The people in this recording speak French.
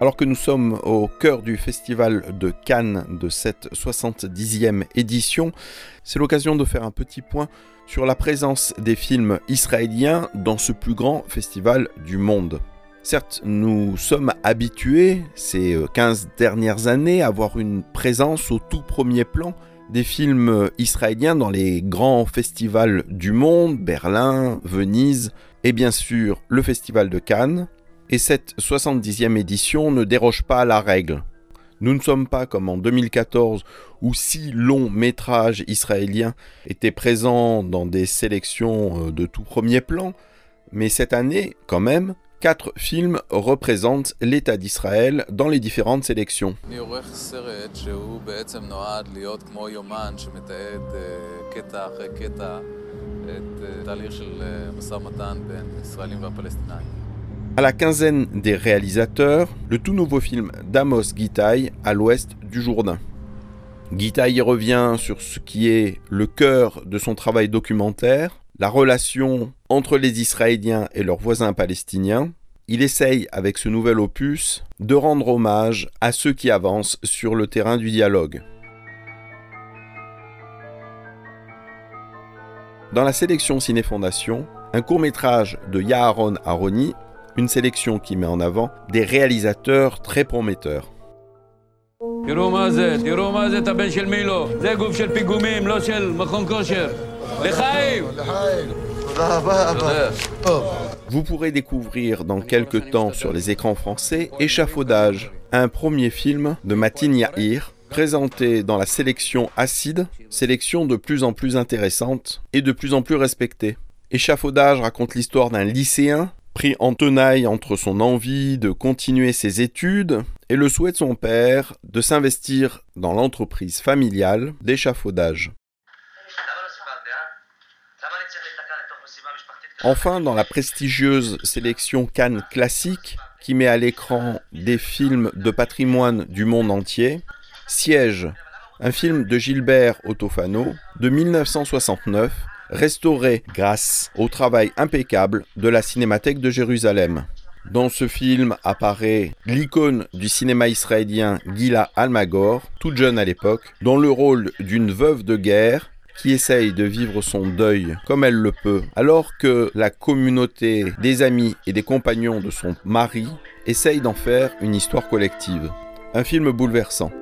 Alors que nous sommes au cœur du festival de Cannes de cette 70e édition, c'est l'occasion de faire un petit point sur la présence des films israéliens dans ce plus grand festival du monde. Certes, nous sommes habitués ces 15 dernières années à avoir une présence au tout premier plan des films israéliens dans les grands festivals du monde, Berlin, Venise et bien sûr le festival de Cannes. Et cette 70e édition ne déroge pas à la règle. Nous ne sommes pas comme en 2014 où six longs métrages israéliens étaient présents dans des sélections euh, de tout premier plan, mais cette année, quand même, quatre films représentent l'État d'Israël dans les différentes sélections. À la quinzaine des réalisateurs, le tout nouveau film d'Amos Gitaï à l'ouest du Jourdain. Gitaï revient sur ce qui est le cœur de son travail documentaire, la relation entre les Israéliens et leurs voisins palestiniens. Il essaye, avec ce nouvel opus, de rendre hommage à ceux qui avancent sur le terrain du dialogue. Dans la sélection Ciné Fondation, un court métrage de Yaharon Aroni une sélection qui met en avant des réalisateurs très prometteurs. Vous pourrez découvrir dans quelques temps sur les écrans français Échafaudage, un premier film de Matin Yahir, présenté dans la sélection Acide, sélection de plus en plus intéressante et de plus en plus respectée. Échafaudage raconte l'histoire d'un lycéen pris en tenaille entre son envie de continuer ses études et le souhait de son père de s'investir dans l'entreprise familiale d'échafaudage. Enfin, dans la prestigieuse sélection Cannes classique, qui met à l'écran des films de patrimoine du monde entier, Siège, un film de Gilbert Ottofano de 1969 restauré grâce au travail impeccable de la Cinémathèque de Jérusalem. Dans ce film apparaît l'icône du cinéma israélien Gila Almagor, toute jeune à l'époque, dans le rôle d'une veuve de guerre qui essaye de vivre son deuil comme elle le peut, alors que la communauté des amis et des compagnons de son mari essaye d'en faire une histoire collective. Un film bouleversant.